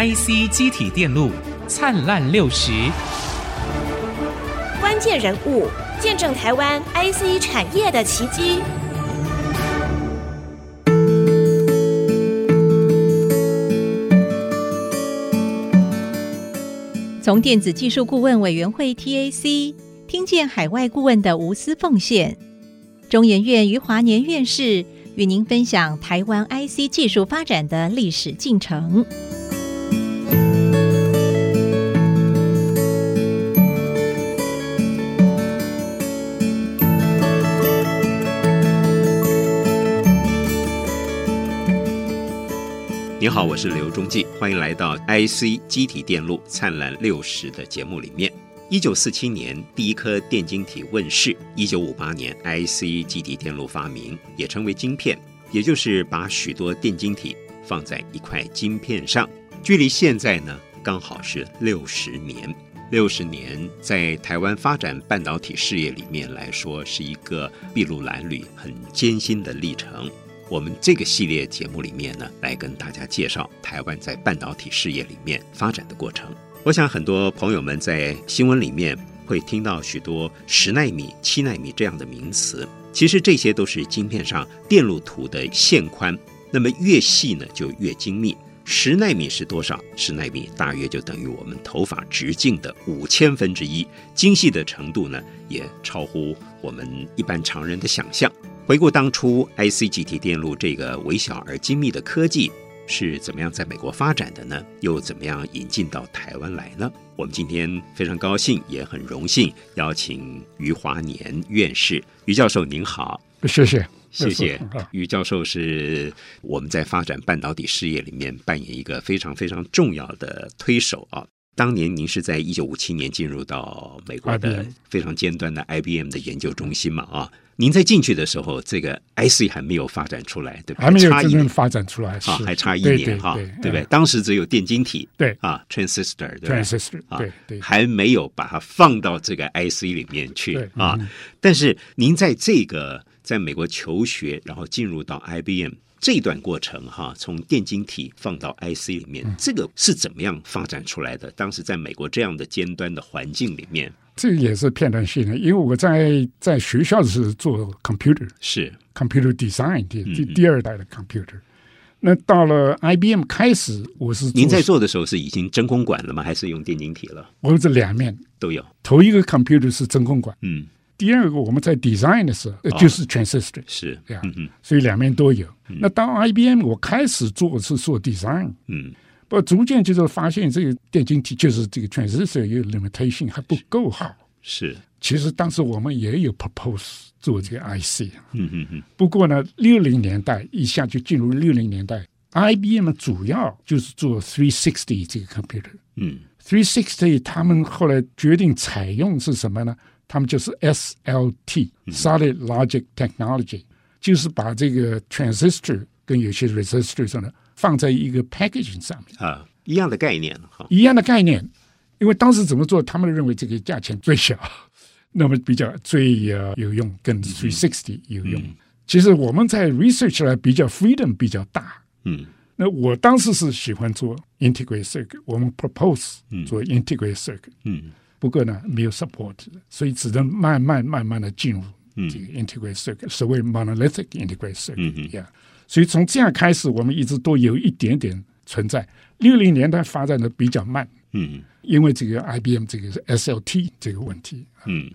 IC 机体电路灿烂六十，关键人物见证台湾 IC 产业的奇迹。从电子技术顾问委员会 TAC 听见海外顾问的无私奉献，中研院余华年院士与您分享台湾 IC 技术发展的历史进程。好，我是刘忠记，欢迎来到 IC 机体电路灿烂六十的节目里面。一九四七年，第一颗电晶体问世；一九五八年，IC 基体电路发明，也称为晶片，也就是把许多电晶体放在一块晶片上。距离现在呢，刚好是六十年。六十年，在台湾发展半导体事业里面来说，是一个筚路蓝缕、很艰辛的历程。我们这个系列节目里面呢，来跟大家介绍台湾在半导体事业里面发展的过程。我想很多朋友们在新闻里面会听到许多十纳米、七纳米这样的名词，其实这些都是晶片上电路图的线宽。那么越细呢，就越精密。十纳米是多少？十纳米大约就等于我们头发直径的五千分之一，精细的程度呢，也超乎我们一般常人的想象。回顾当初 IC 基体电路这个微小而精密的科技是怎么样在美国发展的呢？又怎么样引进到台湾来呢？我们今天非常高兴，也很荣幸邀请余华年院士，余教授您好，谢谢谢谢。余教授是我们在发展半导体事业里面扮演一个非常非常重要的推手啊。当年您是在一九五七年进入到美国的非常尖端的 IBM 的研究中心嘛啊。您在进去的时候，这个 IC 还没有发展出来，对不对？还没有真正发展出来，啊，还差一年哈，对不对？当时只有电晶体，对啊，transistor，对，transistor，对对，还没有把它放到这个 IC 里面去啊。但是您在这个在美国求学，然后进入到 IBM 这段过程哈，从电晶体放到 IC 里面，这个是怎么样发展出来的？当时在美国这样的尖端的环境里面。这个也是片段性的，因为我在在学校是做 computer，是 computer design 第第第二代的 computer。那到了 IBM 开始，我是您在做的时候是已经真空管了吗？还是用电晶体了？我们这两面都有。头一个 computer 是真空管，嗯，第二个我们在 design 的时候就是 transistor，是这样，嗯，所以两面都有。那当 IBM 我开始做是做 design，嗯。不，逐渐就是发现这个电晶体就是这个 transistor 有 limitation 还不够好。是，其实当时我们也有 propose 做这个 IC。嗯嗯嗯。不过呢，六零年代一下就进入六零年代，IBM 主要就是做 three sixty 这个 computer。嗯。three sixty 他们后来决定采用是什么呢？他们就是 SLT，Solid、嗯、Logic Technology，就是把这个 transistor 跟有些 resistor 上的。放在一个 packaging 上面啊，一样的概念哈，一样的概念，因为当时怎么做，他们认为这个价钱最小，那么比较最呃有用，跟 three sixty 有用。嗯、其实我们在 research 来比较 freedom 比较大，嗯，那我当时是喜欢做 integrate circuit，我们 propose 做 integrate circuit，嗯，不过呢没有 support，所以只能慢慢慢慢的进入这个 integrate circuit，所谓 monolithic integrate circuit，嗯。所以从这样开始，我们一直都有一点点存在。六零年代发展的比较慢，嗯，因为这个 IBM 这个 SLT 这个问题，嗯，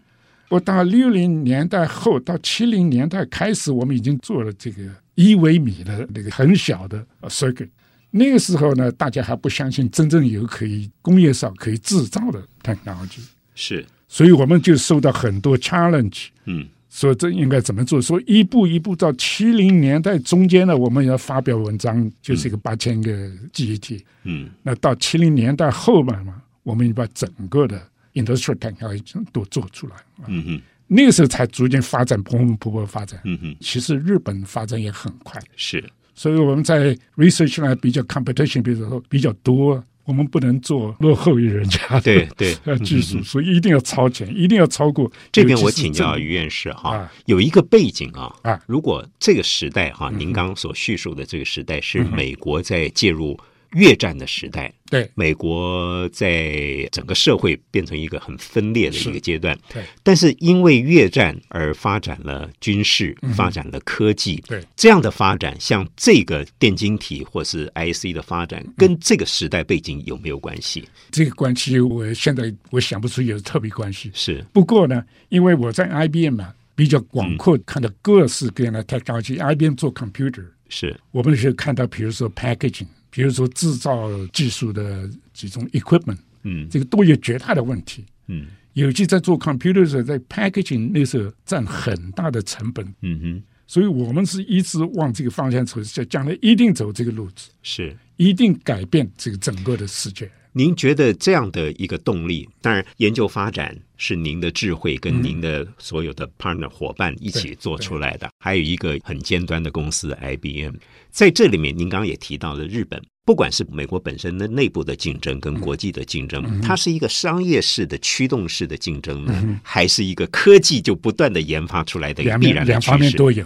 我到六零年代后到七零年代开始，我们已经做了这个一微米的那个很小的 circuit。那个时候呢，大家还不相信真正有可以工业上可以制造的 technology，是，所以我们就受到很多 challenge，嗯。说这应该怎么做？说一步一步到七零年代中间呢，我们要发表文章，就是一个八千个记忆体。嗯，那到七零年代后半嘛，我们把整个的 industrial technology 都做出来。嗯哼，那个时候才逐渐发展，蓬勃勃发展。嗯哼，其实日本发展也很快。是，所以我们在 research 来比较 competition，比如说比较多。我们不能做落后于人家的对对。技术，所以一定要超前，一定要超过。这边我请教于院士哈，有一个背景啊啊，如果这个时代哈，您刚刚所叙述的这个时代是美国在介入越战的时代，对美国在整个社会变成一个很分裂的一个阶段。对，但是因为越战而发展了军事，嗯、发展了科技。对，这样的发展，像这个电晶体或是 IC 的发展，跟这个时代背景有没有关系？这个关系，我现在我想不出有特别关系。是，不过呢，因为我在 IBM 啊，比较广阔看到各式各样的 technology，嗯。IBM 做 computer，是我们是看到，比如说 packaging。比如说制造技术的这种 equipment，嗯，这个都有绝大的问题，嗯，尤其在做 computer 的时候，在 packaging 那时候占很大的成本，嗯哼，所以我们是一直往这个方向走，将来一定走这个路子，是。一定改变这个整个的世界。您觉得这样的一个动力，当然研究发展是您的智慧跟您的所有的 partner 伙伴一起做出来的，还有一个很尖端的公司 IBM，在这里面，您刚刚也提到了日本，不管是美国本身的内部的竞争跟国际的竞争，它是一个商业式的驱动式的竞争呢，还是一个科技就不断的研发出来的必然的两方面都有。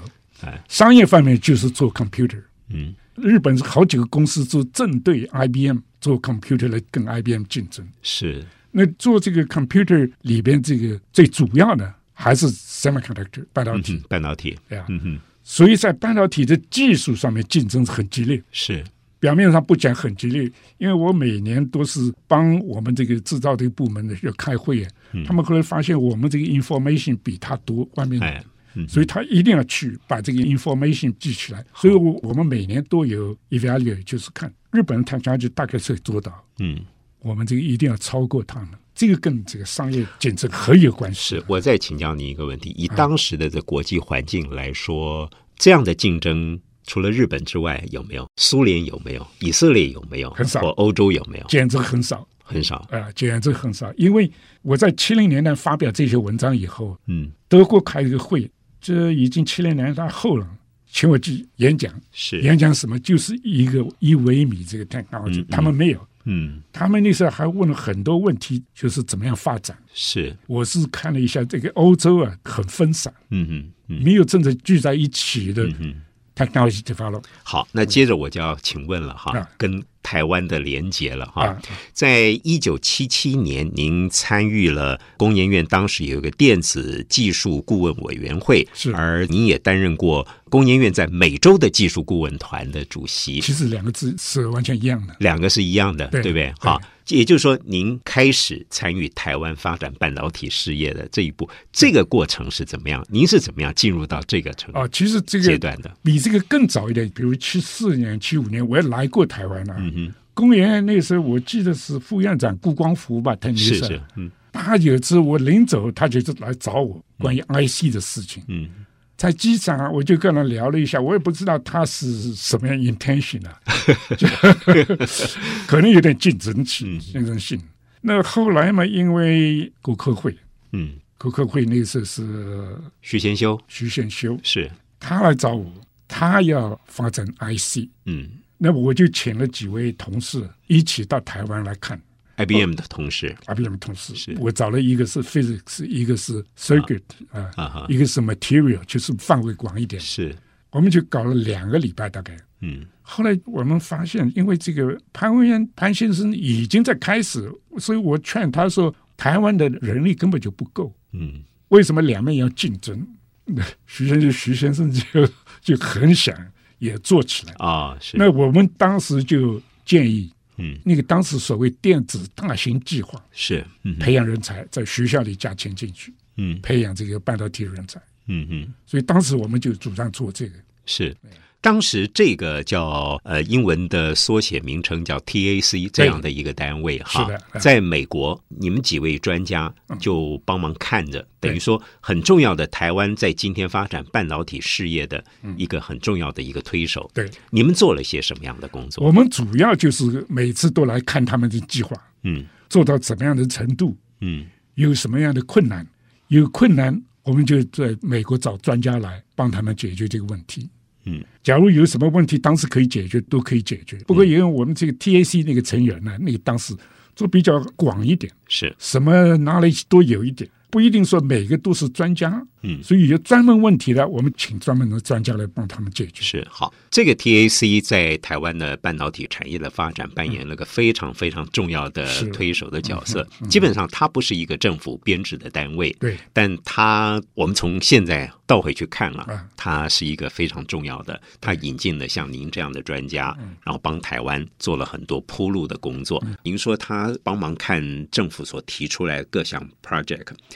商业方面就是做 computer，嗯，日本是好几个公司做正对 IBM。做 computer 来跟 IBM 竞争。是，那做这个 computer 里边这个最主要的还是 semiconductor 半导体，嗯、半导体。对啊，嗯哼，所以在半导体的技术上面竞争很激烈，是。表面上不讲很激烈，因为我每年都是帮我们这个制造这个部门的要开会啊，嗯、他们后来发现我们这个 information 比他多，外面。哎所以他一定要去把这个 information 记起来。所以，我我们每年都有 evaluate，就是看日本人他家就大概是做到。嗯，我们这个一定要超过他们。这个跟这个商业竞争很有关系。是，我再请教你一个问题：以当时的这国际环境来说，这样的竞争除了日本之外有没有？苏联有没有？以色列有没有？很少。或欧洲有没有？简直很少，很少。啊，简直很少。因为我在七零年代发表这些文章以后，嗯，德国开一个会。这已经七零年代后了，请我去演讲，是。演讲什么？就是一个一微米这个 technology，、嗯、他们没有，嗯，他们那时候还问了很多问题，就是怎么样发展。是，我是看了一下这个欧洲啊，很分散，嗯嗯，嗯。没有真正聚在一起的 technology development。好，那接着我就要请问了哈，嗯、跟。台湾的连结了哈，在一九七七年，您参与了工研院，当时有一个电子技术顾问委员会，是，而您也担任过工研院在美洲的技术顾问团的主席。其实两个字是完全一样的，两个是一样的，对，对不对？好。也就是说，您开始参与台湾发展半导体事业的这一步，这个过程是怎么样？您是怎么样进入到这个程度？哦，其实这个阶段的比这个更早一点，比如七四年、七五年，我也来过台湾了、啊。嗯哼，工研院那时候我记得是副院长顾光福吧，他那时候，是是嗯，他有一次我临走，他就是来找我关于 IC 的事情。嗯。嗯在机场啊，我就跟他聊了一下，我也不知道他是什么样 intention 啊，就 可能有点竞争性，竞争性。那后来嘛，因为国科会，嗯，国科会那次是徐贤修，徐贤修是。他来找我，他要发展 IC，嗯，那我就请了几位同事一起到台湾来看。IBM 的同事，IBM 的同事，我找了一个是 physics，一个是 circuit 啊，啊一个是 material，就是范围广一点。是，我们就搞了两个礼拜，大概。嗯。后来我们发现，因为这个潘文渊潘先生已经在开始，所以我劝他说，台湾的人力根本就不够。嗯。为什么两面要竞争？徐先生徐先生就就很想也做起来啊。是。那我们当时就建议。嗯，那个当时所谓电子大型计划是、嗯、培养人才，在学校里加钱进去，嗯，培养这个半导体人才，嗯嗯，所以当时我们就主张做这个。是。当时这个叫呃英文的缩写名称叫 TAC 这样的一个单位哈，在美国你们几位专家就帮忙看着，等于说很重要的台湾在今天发展半导体事业的一个很重要的一个推手。对，你们做了些什么样的工作？我们主要就是每次都来看他们的计划，嗯，做到怎么样的程度，嗯，有什么样的困难，有困难我们就在美国找专家来帮他们解决这个问题。嗯，假如有什么问题，当时可以解决，都可以解决。不过，因为我们这个 TAC 那个成员呢，那个当时做比较广一点，是。什么 knowledge 都有一点，不一定说每个都是专家，嗯，所以有专门问题的，我们请专门的专家来帮他们解决。是好，这个 TAC 在台湾的半导体产业的发展扮演了个非常非常重要的推手的角色。嗯嗯嗯、基本上，它不是一个政府编制的单位，对，但它我们从现在倒回去看啊，它是一个非常重要的，它引进了像您这样的专家，然后帮台湾做了很多铺路的工作。您说他帮忙看政府所提出来的各项 project。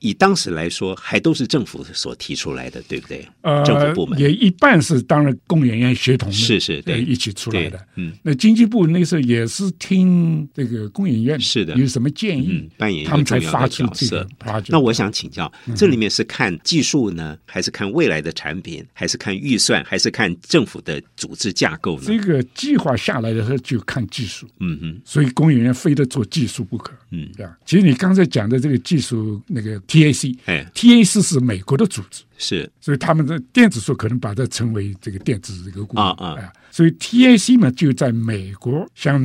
以当时来说，还都是政府所提出来的，对不对？呃，政府部门也一半是当然工研院协同的，是是对一起出来的。嗯，那经济部那时候也是听这个工研院是的有什么建议，嗯、扮他们才发。这个那我想请教，这里面是看技术呢，嗯、还是看未来的产品，还是看预算，还是看政府的组织架构呢？这个计划下来的时候就看技术。嗯哼，所以工研院非得做技术不可。嗯，对吧？其实你刚才讲的这个技术，那个 TAC，哎。TAC 是美国的组织，是，所以他们的电子书可能把它称为这个电子这个啊啊，所以 TAC 嘛就在美国，像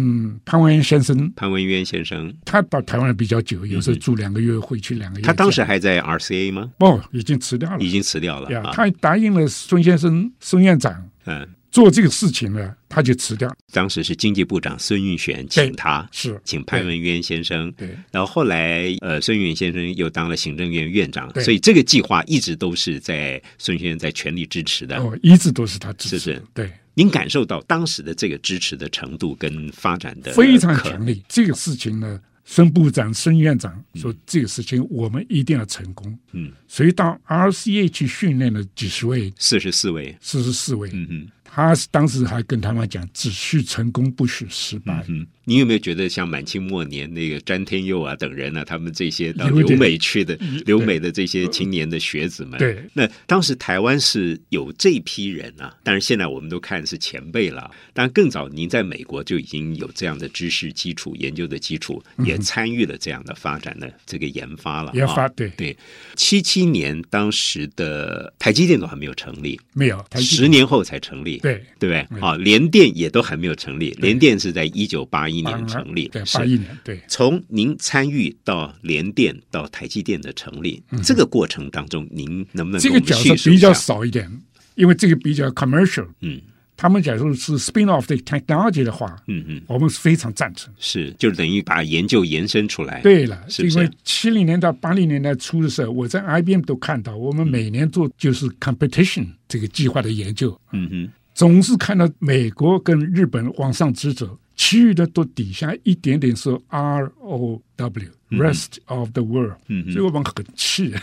潘文渊先生，潘文渊先生，他到台湾比较久，有时候住两个月回去两个月。他当时还在 RCA 吗？不，已经辞掉了，已经辞掉了。啊，他答应了孙先生、孙院长，嗯。做这个事情呢，他就辞掉。当时是经济部长孙运璇请他，是请潘文渊先生。对，然后后来呃，孙运璇先生又当了行政院院长，所以这个计划一直都是在孙先生在全力支持的。哦，一直都是他支持。是是，对。您感受到当时的这个支持的程度跟发展的非常强烈。这个事情呢，孙部长、孙院长说这个事情我们一定要成功。嗯，所以到 RCA 去训练了几十位，四十四位，四十四位。嗯嗯。他当时还跟他们讲：“只需成功，不许失败。”嗯，你有没有觉得像满清末年那个詹天佑啊等人啊，他们这些到留美去的留美的这些青年的学子们？对，那当时台湾是有这批人啊。但是，现在我们都看是前辈了。但更早，您在美国就已经有这样的知识基础、研究的基础，也参与了这样的发展的这个研发了。研发对对，七七年当时的台积电都还没有成立，没有，十年后才成立。对对不对？好，联电也都还没有成立，联电是在一九八一年成立。对，八一年。对，从您参与到联电到台积电的成立，这个过程当中，您能不能这个角色比较少一点？因为这个比较 commercial。嗯，他们假如是 spin off the technology 的话，嗯嗯，我们是非常赞成。是，就等于把研究延伸出来。对了，是因为七零年到八零年代初的时候，我在 IBM 都看到，我们每年做就是 competition 这个计划的研究。嗯哼。总是看到美国跟日本往上直走，其余的都底下一点点是 R O W，Rest of the world，嗯，所以我们很气。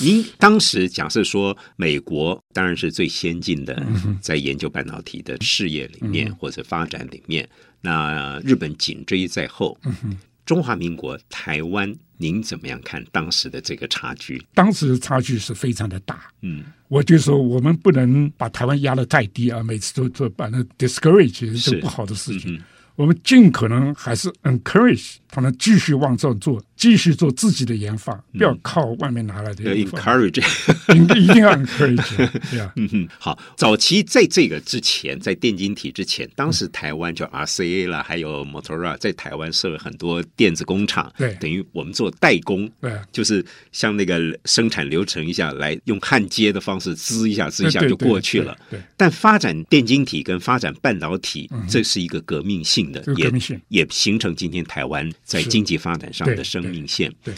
您当时假设说，美国当然是最先进的，在研究半导体的事业里面或者发展里面，那日本紧追在后。中华民国台湾，您怎么样看当时的这个差距？当时的差距是非常的大。嗯，我就说我们不能把台湾压得太低啊，每次都都把那 discourage 是不好的事情。我们尽可能还是 encourage 他们继续往这做，继续做自己的研发，不要靠外面拿来的。要 encourage，一定要 encourage。对啊，嗯哼，好。早期在这个之前，在电晶体之前，当时台湾叫 RCA 了，还有 Motorola 在台湾设了很多电子工厂，对，等于我们做代工，对，就是像那个生产流程一下来用焊接的方式滋一下滋一下就过去了。对，但发展电晶体跟发展半导体，这是一个革命性。也也形成今天台湾在经济发展上的生命线。对，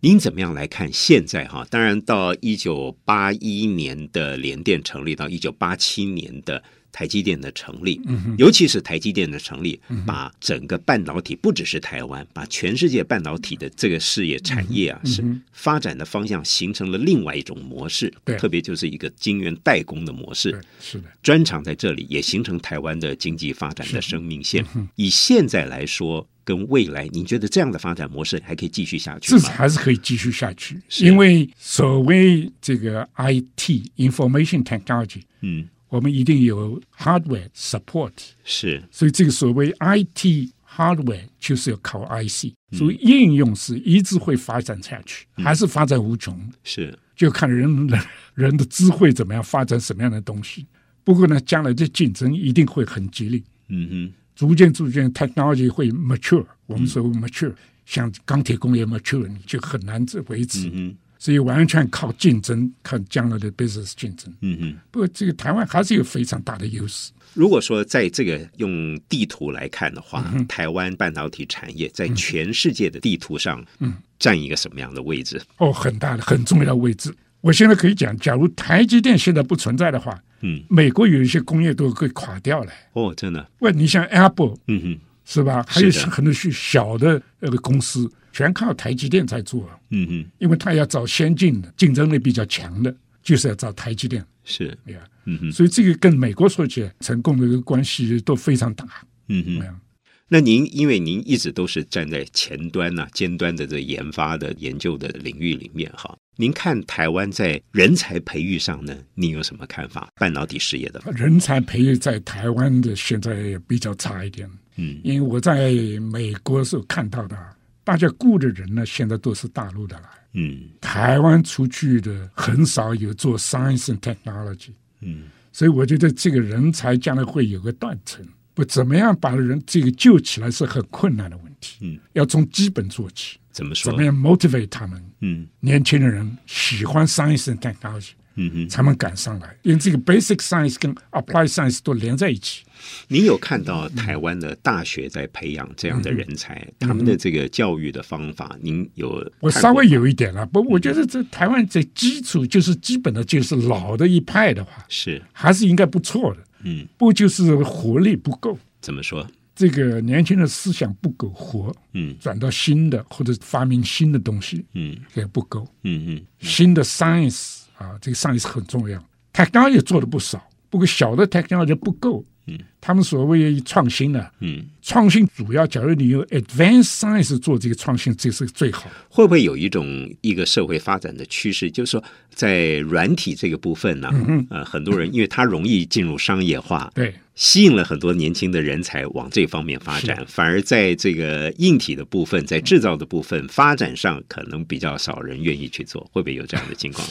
您怎么样来看现在哈？当然，到一九八一年的联电成立，到一九八七年的。台积电的成立，尤其是台积电的成立，把整个半导体不只是台湾，把全世界半导体的这个事业产业啊，是发展的方向形成了另外一种模式。对特别就是一个晶圆代工的模式。是的，专长在这里也形成台湾的经济发展的生命线。以现在来说，跟未来，你觉得这样的发展模式还可以继续下去吗？至少还是可以继续下去，因为所谓这个 IT information technology，嗯。我们一定有 hardware support，是，所以这个所谓 IT hardware 就是要靠 IC，所以应用是一直会发展下去，还是发展无穷，是，就看人人人的智慧怎么样发展什么样的东西。不过呢，将来的竞争一定会很激烈，嗯哼，逐渐逐渐 technology 会 mature，我们说 mature，像钢铁工业 mature，你就很难维持。嗯所以完全靠竞争，看将来的 business 竞争。嗯嗯。不过这个台湾还是有非常大的优势。如果说在这个用地图来看的话，嗯、台湾半导体产业在全世界的地图上，嗯，占一个什么样的位置？哦，很大的、很重要的位置。我现在可以讲，假如台积电现在不存在的话，嗯，美国有一些工业都会垮掉了。哦，真的？喂，你像 Apple，嗯哼，是吧？还有很多是小的那个公司。全靠台积电在做，嗯嗯，因为他要找先进的、竞争力比较强的，就是要找台积电，是，对呀，嗯哼，所以这个跟美国说起来，成功的一个关系都非常大，嗯哼，那您因为您一直都是站在前端呐、啊、尖端的这研发的研究的领域里面哈，您看台湾在人才培育上呢，您有什么看法？半导体事业的人才培育在台湾的现在比较差一点，嗯，因为我在美国时候看到的。大家雇的人呢，现在都是大陆的来。嗯，台湾出去的很少有做 science and technology。嗯，所以我觉得这个人才将来会有个断层。不，怎么样把人这个救起来是很困难的问题。嗯，要从基本做起。怎么说？怎么样 motivate 他们？嗯，年轻的人喜欢 science and technology。嗯哼，才能赶上来，因为这个 basic science 跟 applied science 都连在一起。您有看到台湾的大学在培养这样的人才，嗯、他们的这个教育的方法，嗯、您有？我稍微有一点了，不，我觉得这台湾这基础就是基本的，就是老的一派的话，是还是应该不错的。嗯，不就是活力不够？怎么说？这个年轻的思想不够活，嗯，转到新的或者发明新的东西，嗯，也不够，嗯嗯，新的 science。啊，这个 science 很重要，technology 也做的不少，不过小的 technology 不够。嗯，他们所谓创新呢，嗯，创新主要，假如你用 advanced science 做这个创新，这是最好。会不会有一种一个社会发展的趋势，就是说在软体这个部分呢，嗯、呃，很多人因为它容易进入商业化，对，吸引了很多年轻的人才往这方面发展，反而在这个硬体的部分，在制造的部分发展上，可能比较少人愿意去做，会不会有这样的情况？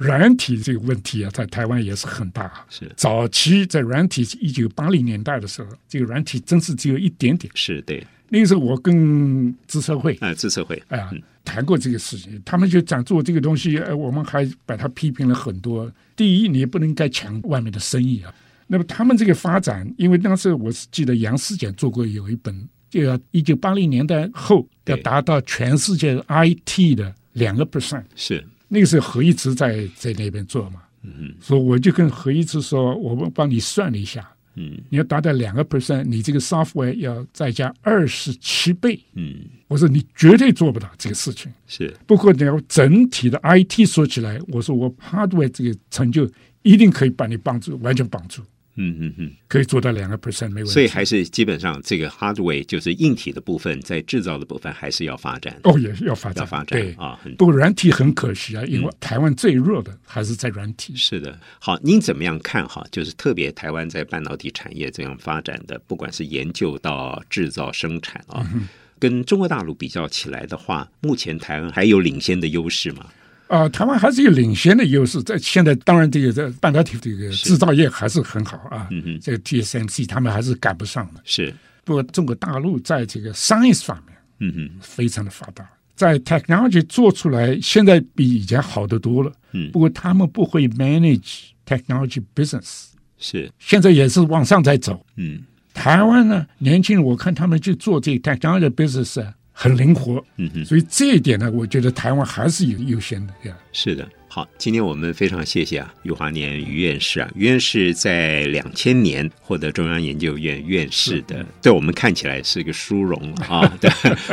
软体这个问题啊，在台湾也是很大。是早期在软体一九八零年代的时候，这个软体真是只有一点点。是对。那个时候我跟资策会啊，资策会啊、呃、谈过这个事情，他们就讲做这个东西，呃，我们还把它批评了很多。第一，你也不能该抢外面的生意啊。那么他们这个发展，因为当时我是记得杨思俭做过有一本，就要一九八零年代后要达到全世界 IT 的两个 percent 是。那个时候何一直在在那边做嘛，嗯，所以我就跟何一直说，我们帮你算了一下，嗯，你要达到两个 percent，你这个 software 要再加二十七倍，嗯，我说你绝对做不到这个事情，是，不过你要整体的 IT 说起来，我说我 hardware 这个成就一定可以把你帮助，完全帮助。嗯嗯嗯，可以做到两个 percent 没问题。所以还是基本上这个 hardware 就是硬体的部分，在制造的部分还是要发展。哦，也是要发展，要发展对啊。不过软体很可惜啊，因为台湾最弱的还是在软体。嗯、是的，好，您怎么样看哈？就是特别台湾在半导体产业这样发展的，不管是研究到制造生产啊，嗯、跟中国大陆比较起来的话，目前台湾还有领先的优势吗？啊、呃，台湾还是有领先的优势，在现在当然这个在半导体这个制造业还是很好啊。嗯哼，这个 TSMC 他们还是赶不上的。是，不过中国大陆在这个 science 方面，嗯哼，非常的发达，在 technology 做出来现在比以前好得多了。嗯，不过他们不会 manage technology business，是，现在也是往上在走。嗯，台湾呢，年轻人我看他们去做这个 technology business 啊。很灵活，嗯哼，所以这一点呢，我觉得台湾还是有优先的呀。是的，好，今天我们非常谢谢啊，余华年余院士啊，余院士在两千年获得中央研究院院士的，对我们看起来是一个殊荣啊。对，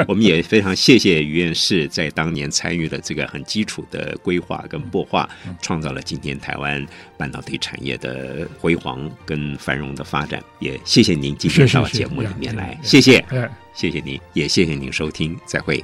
我们也非常谢谢余院士在当年参与了这个很基础的规划跟擘画，创造了今天台湾半导体产业的辉煌跟繁荣的发展。也谢谢您今天到节目里面来，谢谢。谢谢您，也谢谢您收听，再会。